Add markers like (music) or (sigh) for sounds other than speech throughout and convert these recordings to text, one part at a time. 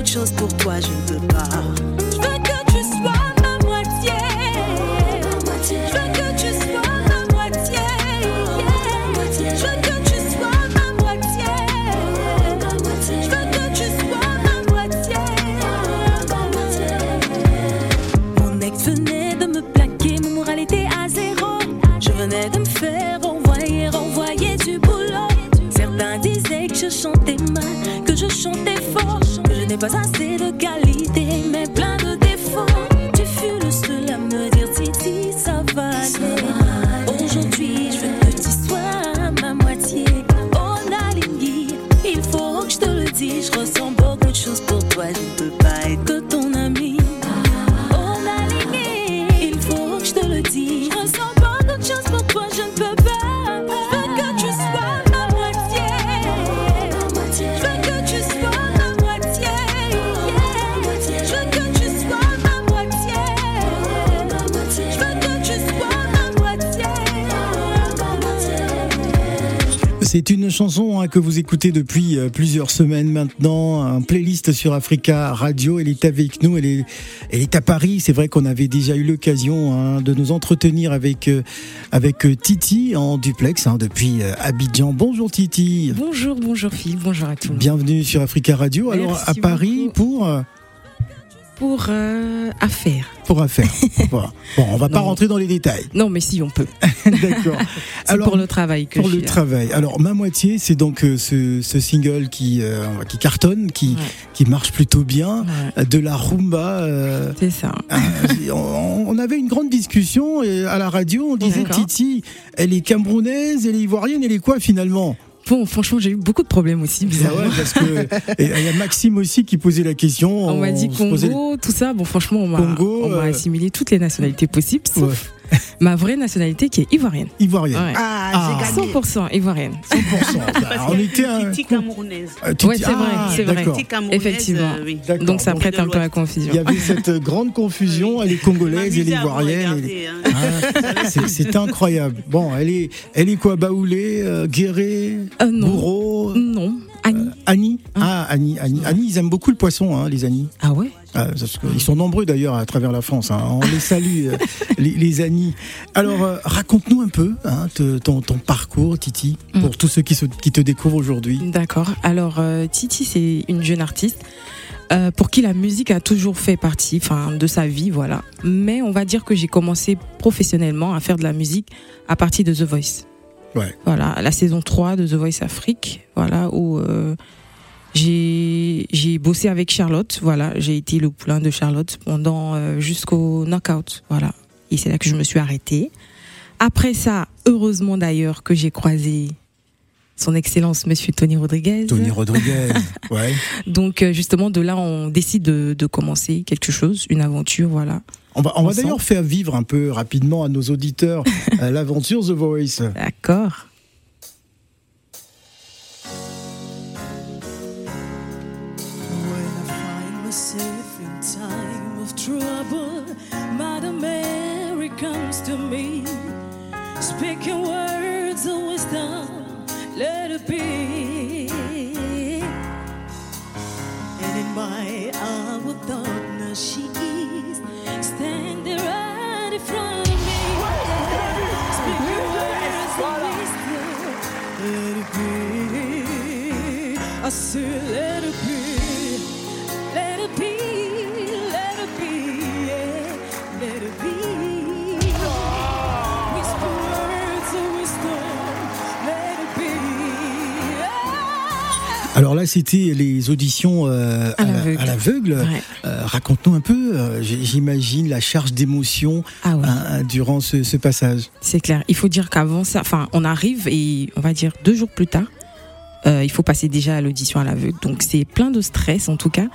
beaucoup de choses pour toi, je ne peux pas. Je veux que tu sois ma moitié. Je veux que tu sois ma moitié. Je veux que tu sois ma moitié. Je veux que tu sois ma moitié. Mon ex venait de me plaquer, mon moral était à zéro. Je venais de me faire renvoyer, renvoyer du boulot. Certains disaient que je chantais mal, que je chantais fort, n'ai pas assez de qualité, mais plein de C'est une chanson hein, que vous écoutez depuis euh, plusieurs semaines maintenant, un playlist sur Africa Radio. Elle est avec nous, elle est, elle est à Paris. C'est vrai qu'on avait déjà eu l'occasion hein, de nous entretenir avec, euh, avec euh, Titi en duplex hein, depuis euh, Abidjan. Bonjour Titi, Bonjour, bonjour Phil, bonjour à monde. bienvenue sur Africa Radio. Alors à Paris pour, Pour euh, affaire. pour affaire. (laughs) Voilà. Bon, on va pas rentrer dans les détails. Non, mais si, on peut. (laughs) D'accord. (laughs) C'est pour le travail que pour je le là. travail. Alors ma moitié, c'est donc euh, ce, ce single qui euh, qui cartonne, qui Ouais. qui marche plutôt bien, Ouais, de la rumba. euh, c'est ça. euh, on, on avait une grande discussion et à la radio. On disait. Titi, elle est camerounaise, elle est ivoirienne, elle est quoi finalement? Bon, franchement, j'ai eu beaucoup de problèmes aussi. Ah ouais, parce que il y a Maxime aussi qui posait la question. On m'a dit posait- Congo, tout ça. Bon, franchement, on m'a Congo, on m'a euh, assimilé toutes les nationalités possibles, sauf (laughs) ma vraie nationalité qui est ivoirienne. Ivoirienne. Ouais. Ah, Ah. j'ai gagné. 100% ivoirienne. (laughs) 100%. Bah, on était un. Titi camerounaise. euh, Titi- Ouais, c'est vrai, Ah, c'est vrai. d'accord. Titi camerounaise. Effectivement. euh, oui. Donc ça prête un peu à la Il confusion. y avait cette grande confusion. Elle est congolaise, elle est ivoirienne. hein. (laughs) Ah, c'est- incroyable. Bon, elle est, elle est quoi Baoulé, euh, Guéré, Euh, non. Bourreau, Non, Annie. Annie Ah, Annie, Annie. Annie, ils aiment beaucoup le poisson, hein, les Annie. Ah ouais Ah, parce que ils sont nombreux d'ailleurs à travers la France. hein. On les salue, euh, (laughs) les, les Annie. Alors, euh, raconte-nous un peu hein, te- ton, ton parcours, Titi, Mm. pour tous ceux qui, se- qui te découvrent aujourd'hui. D'accord. Alors, euh, Titi, c'est une jeune artiste euh, pour qui la musique a toujours fait partie enfin, de sa vie, voilà. Mais on va dire que j'ai commencé professionnellement à faire de la musique à partir de The Voice. Ouais. Voilà, la saison 3 de The Voice Afrique, voilà, où euh, j'ai j'ai bossé avec Charlotte, voilà. J'ai été le poulain de Charlotte pendant euh, jusqu'au knockout, voilà. Et c'est là que je me suis arrêtée. Après ça, heureusement d'ailleurs que j'ai croisé son Excellence Monsieur Tony Rodriguez. Tony Rodriguez. (laughs) ouais. Donc euh, justement de là on décide de, de commencer quelque chose, une aventure, voilà. On va, on va Ensemble. d'ailleurs faire vivre un peu rapidement à nos auditeurs (laughs) euh, l'aventure The Voice. D'accord. When I find myself in time of trouble, Mother Mary comes to me, speaking words of wisdom, let it be. And in my hour of darkness, she I said, let it be. Let it be, let it be, yeah, let it be. Whisper words of wisdom, let it be. yeah. Alors là, c'était les auditions euh, À à la- l'aveugle. Ouais. Euh, Raconte-nous un peu, euh, j'imagine, la charge d'émotion Ah ouais. hein, durant ce, ce passage. C'est clair. Il faut dire qu'avant ça, enfin, on arrive et on va dire deux jours plus tard, euh, il faut passer déjà à l'audition à l'aveugle. Donc c'est plein de stress en tout cas.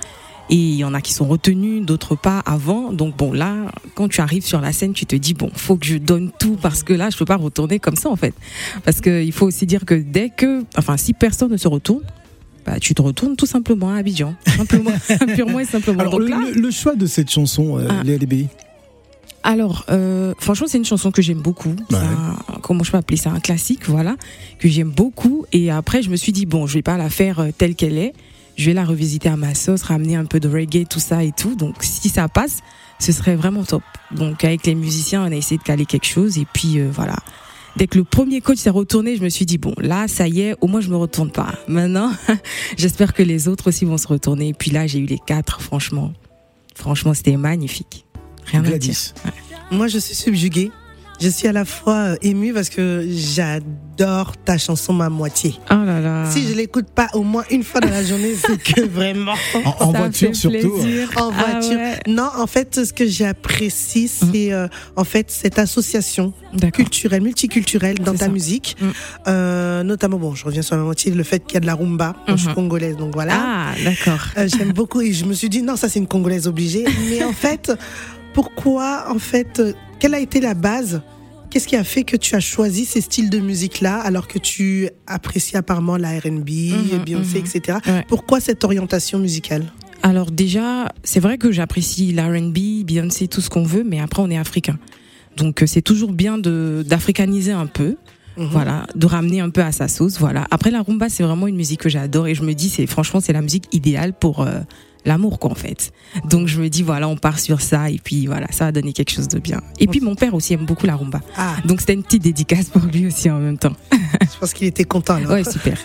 Et il y en a qui sont retenus, d'autres pas avant. Donc bon, là, quand tu arrives sur la scène, tu te dis bon, faut que je donne tout parce que là, je peux pas retourner comme ça en fait. Parce que il faut aussi dire que dès que, enfin, si personne ne se retourne, bah, tu te retournes tout simplement à Abidjan, simplement, (laughs) purement et simplement. Alors, Donc le, là, le- le choix de cette chanson, euh, Ah. les Alors, euh, franchement, c'est une chanson que j'aime beaucoup. C'est un- comment je peux appeler ça Un classique, voilà, que j'aime beaucoup. Et après, je me suis dit, bon, je vais pas la faire euh, telle qu'elle est. je vais la revisiter à ma sauce, ramener un peu de reggae, tout ça et tout. Donc si ça passe, ce serait vraiment top. Donc avec les musiciens, on a essayé de caler quelque chose et puis euh, voilà. Dès que le premier coach s'est retourné, je me suis dit bon, là, ça y est, au moins je me retourne pas. (laughs) Maintenant, (laughs) j'espère que les autres aussi vont se retourner. Et puis là, j'ai eu les quatre, franchement. Franchement, c'était magnifique. Rien à dire. Gladys. Moi, je suis subjuguée. Je suis à la fois euh, émue parce que j'adore ta chanson Ma moitié. Oh là là. Si je l'écoute pas au moins une fois dans la journée, (laughs) c'est que vraiment. En, voiture surtout. En Ah voiture. ouais. Non, en fait, ce que j'apprécie, c'est euh, en fait cette association culturelle, multiculturelle dans ta ça. musique. Mm. Euh, notamment, bon, je reviens sur la moitié, le fait qu'il y a de la rumba. Moi, Je suis Mhm. congolaise, donc voilà. Ah, d'accord. Euh, J'aime beaucoup et je me suis dit non, ça c'est une congolaise obligée. (laughs) Mais en fait, pourquoi en fait, euh, quelle a été la base? Qu'est-ce qui a fait que tu as choisi ces styles de musique-là alors que tu apprécies apparemment la R&B, Mhm, Beyoncé, mhm. etc. Ouais. Pourquoi cette orientation musicale? Alors déjà, c'est vrai que j'apprécie l'R&B, Beyoncé, tout ce qu'on veut, mais après on est africain. Donc euh, c'est toujours bien d'africaniser un peu, Mhm. voilà, de ramener un peu à sa sauce, voilà. Après la rumba, c'est vraiment une musique que j'adore et je me dis c'est franchement c'est la musique idéale pour euh, l'amour quoi en fait. Donc je me dis voilà, on part sur ça et puis voilà, ça va donner quelque chose de bien. Et puis mon père aussi aime beaucoup la rumba. Ah, Donc c'était une petite dédicace pour lui aussi en même temps. je pense qu'il était content. là. Ouais, super.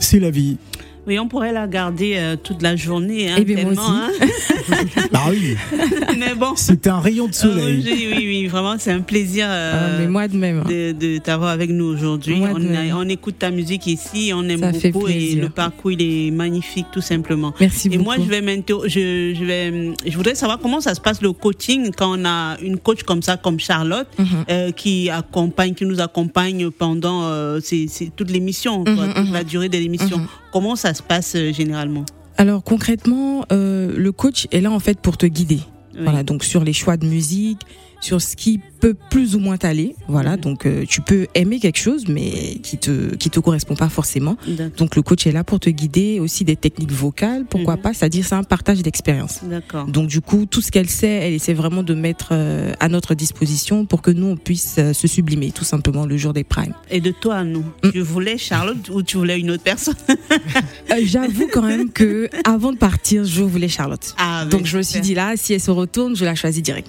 C'est la vie. Oui, on pourrait la garder euh, toute la journée. Hein, Eh bien, moi tellement, Bah (laughs) oui, hein. (laughs) Mais bon. c'est un rayon de soleil. oui, oui, oui, vraiment, c'est un plaisir euh, Ah, mais moi de même. hein. de, de t'avoir avec nous aujourd'hui. Moi On, on écoute ta musique ici, on aime Ça beaucoup et le parcours il est magnifique tout simplement. Merci Et beaucoup. moi, je vais m'inter- je, je vais, je voudrais savoir comment ça se passe le coaching quand on a une coach comme ça, comme Charlotte, Mhm. euh, qui accompagne, qui nous accompagne pendant euh, c'est toute l'émission, quoi, Mhm, toute mhm. la durée de l'émission. Comment ça se passe euh, généralement Alors concrètement, euh, le coach est là en fait pour te guider. Oui. Voilà, donc sur les choix de musique, sur ce qui peut plus ou moins t'aller. Voilà, Mhm. donc euh, tu peux aimer quelque chose, mais qui te qui te correspond pas forcément. Donc le coach est là pour te guider, aussi des techniques vocales, pourquoi Mhm. pas, c'est-à-dire c'est un partage d'expérience. D'accord. Donc du coup, tout ce qu'elle sait, elle essaie vraiment de mettre euh, à notre disposition pour que nous on puisse euh, se sublimer, tout simplement le jour des primes. Et de toi à nous, Mm. tu voulais Charlotte ou tu voulais une autre personne (laughs) J'avoue quand même que avant de partir, je voulais Charlotte. ah, Donc je me suis dit là, si elle se retourne, je la choisis direct.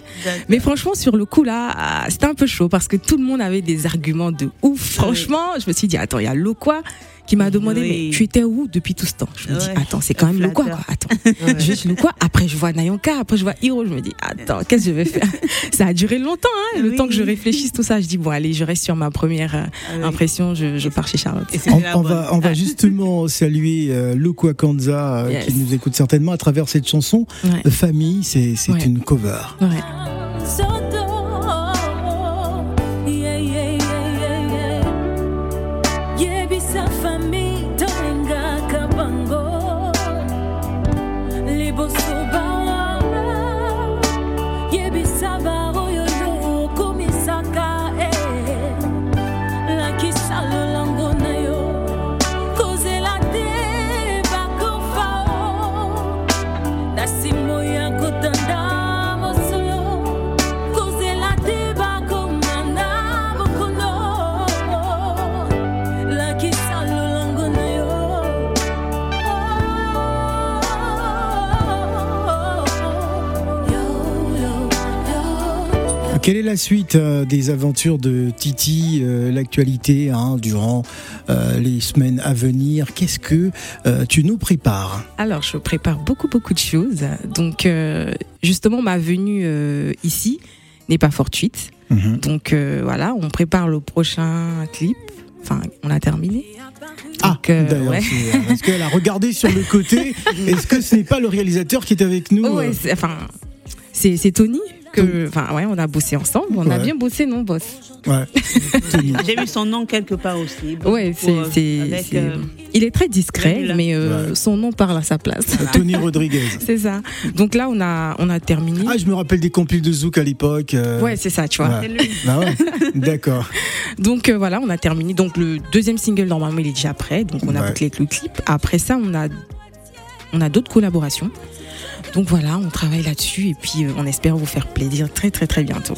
Mais franchement, sur le coup là, ah, c'était un peu chaud parce que tout le monde avait des arguments de ouf. Franchement, je me suis dit, attends, il y a Lokwa qui m'a demandé, Oui. mais tu étais où depuis tout ce temps? Je me dis, attends, c'est quand même Lokwa quoi. Attends, Ouais. (laughs) je suis Lokwa. Après, je vois Nayonka. Après, je vois Hiro. Je me dis, attends, qu'est-ce que je vais faire? (laughs) Ça a duré longtemps, hein, le Oui. temps que je réfléchisse tout ça. Je dis, bon, allez, je reste sur ma première euh, Ah oui. impression. Je, je pars chez Charlotte. On, va, on va justement (laughs) saluer euh, Lokwa Kanza euh, Yes. qui nous écoute certainement à travers cette chanson. Ouais. Euh, Famille, c'est c'est Ouais. une cover. Quelle est la suite euh, des aventures de Titi, euh, l'actualité hein, durant euh, les semaines à venir? Qu'est-ce que euh, tu nous prépares? Alors, je prépare beaucoup, beaucoup de choses. Donc, euh, justement, ma venue euh, ici n'est pas fortuite. Mhm. Donc, voilà, on prépare le prochain clip. Enfin, on a terminé. Ah, euh, d'ailleurs, ouais. parce qu'elle a regardé sur le côté? (laughs) Est-ce que ce n'est pas le réalisateur qui est avec nous? Ouais, euh, c'est- enfin, c'est c'est Tony que, enfin, ouais, on a bossé ensemble. On a bien bossé, non, boss ouais. (laughs) J'ai vu son nom quelque part aussi. Ouais, c'est, euh, c'est, euh, il est très discret, mais euh, Ouais. son nom parle à sa place. Tony Rodriguez. (laughs) c'est ça. Donc là, on a, on a terminé. Ah, je me rappelle des compiles de Zouk à l'époque. euh, ouais, c'est ça, tu vois. ouais. c'est lui. Bah ouais, d'accord. (laughs) Donc euh, voilà, on a terminé. Donc le deuxième single normalement il est déjà prêt. Donc on a Ouais. bouclé le clip. Après ça, on a on a d'autres collaborations. Donc voilà, on travaille là-dessus et puis euh, on espère vous faire plaisir très très très bientôt.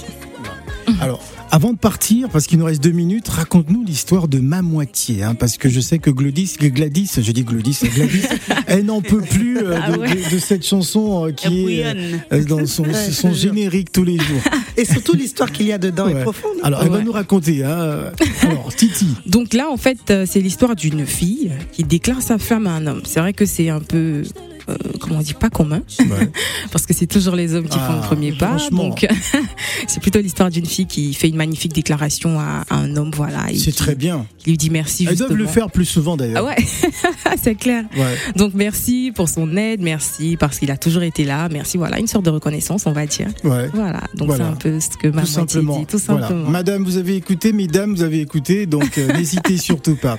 Alors, avant de partir, parce qu'il nous reste deux minutes, raconte-nous l'histoire de ma moitié, hein, parce que je sais que Gladys, Gladys, je dis Gladys, Gladys, (laughs) elle n'en peut plus euh, Ah de, ouais. de- de cette chanson euh, qui est euh, dans son, Ouais, générique tous les jours. (laughs) Et surtout, l'histoire qu'il y a dedans Ouais. est profonde. Alors, elle va nous raconter. Hein. Alors, Titi. (laughs) Donc là, en fait, euh, c'est l'histoire d'une fille qui déclare sa femme à un homme. C'est vrai que c'est un peu, euh, comment on dit, pas commun, Ouais. (laughs) parce que c'est toujours les hommes qui font Ah, le premier pas. Donc, (laughs) c'est plutôt l'histoire d'une fille qui fait une magnifique déclaration à, à un homme, voilà, C'est très bien. qui lui dit merci. Elles doivent le faire plus souvent Ah d'ailleurs. ouais, (laughs) c'est clair. Ouais. Donc merci pour son aide, merci parce qu'il a toujours été là, merci. Voilà, une sorte de reconnaissance, on va dire. ouais. Voilà, donc Voilà. c'est un peu ce que ma Tout simplement. dit, tout Voilà. simplement. Madame, vous avez écouté, mesdames, vous avez écouté, donc euh, n'hésitez surtout pas.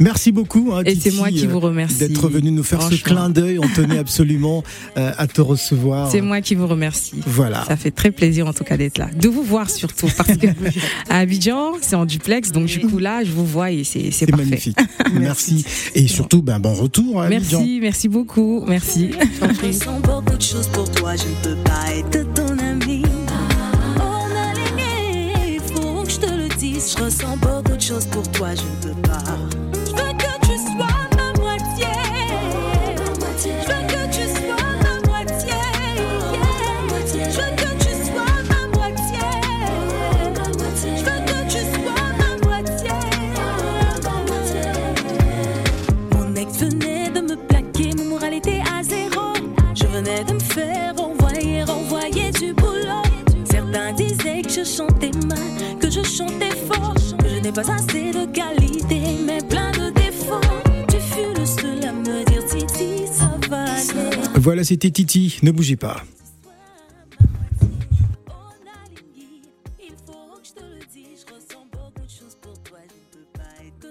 Merci beaucoup. hein, Et c'est moi qui euh, vous remercie. D'être venu nous faire ce clin d'œil. On tenait absolument euh, à te recevoir. C'est moi qui vous remercie. Voilà. Ça fait très plaisir en tout cas d'être là, de vous voir surtout parce que (laughs) à Abidjan c'est en duplex donc du coup là je vous vois et c'est parfait. magnifique. (laughs) Merci. Et surtout, ben, bon retour à Abidjan. Merci, merci beaucoup, merci. Je ressens beaucoup de choses pour toi, je ne peux pas être ton ami. On a l'aligné, il faut que je te le dise. Je ressens beaucoup de choses pour toi, je ne peux pas. Je chantais mal, que je chantais fort, que je n'ai pas assez de qualité, mais plein de défauts. Tu fus le seul à me dire, Titi, ça va. Voilà, c'était Titi. Ne bougez pas.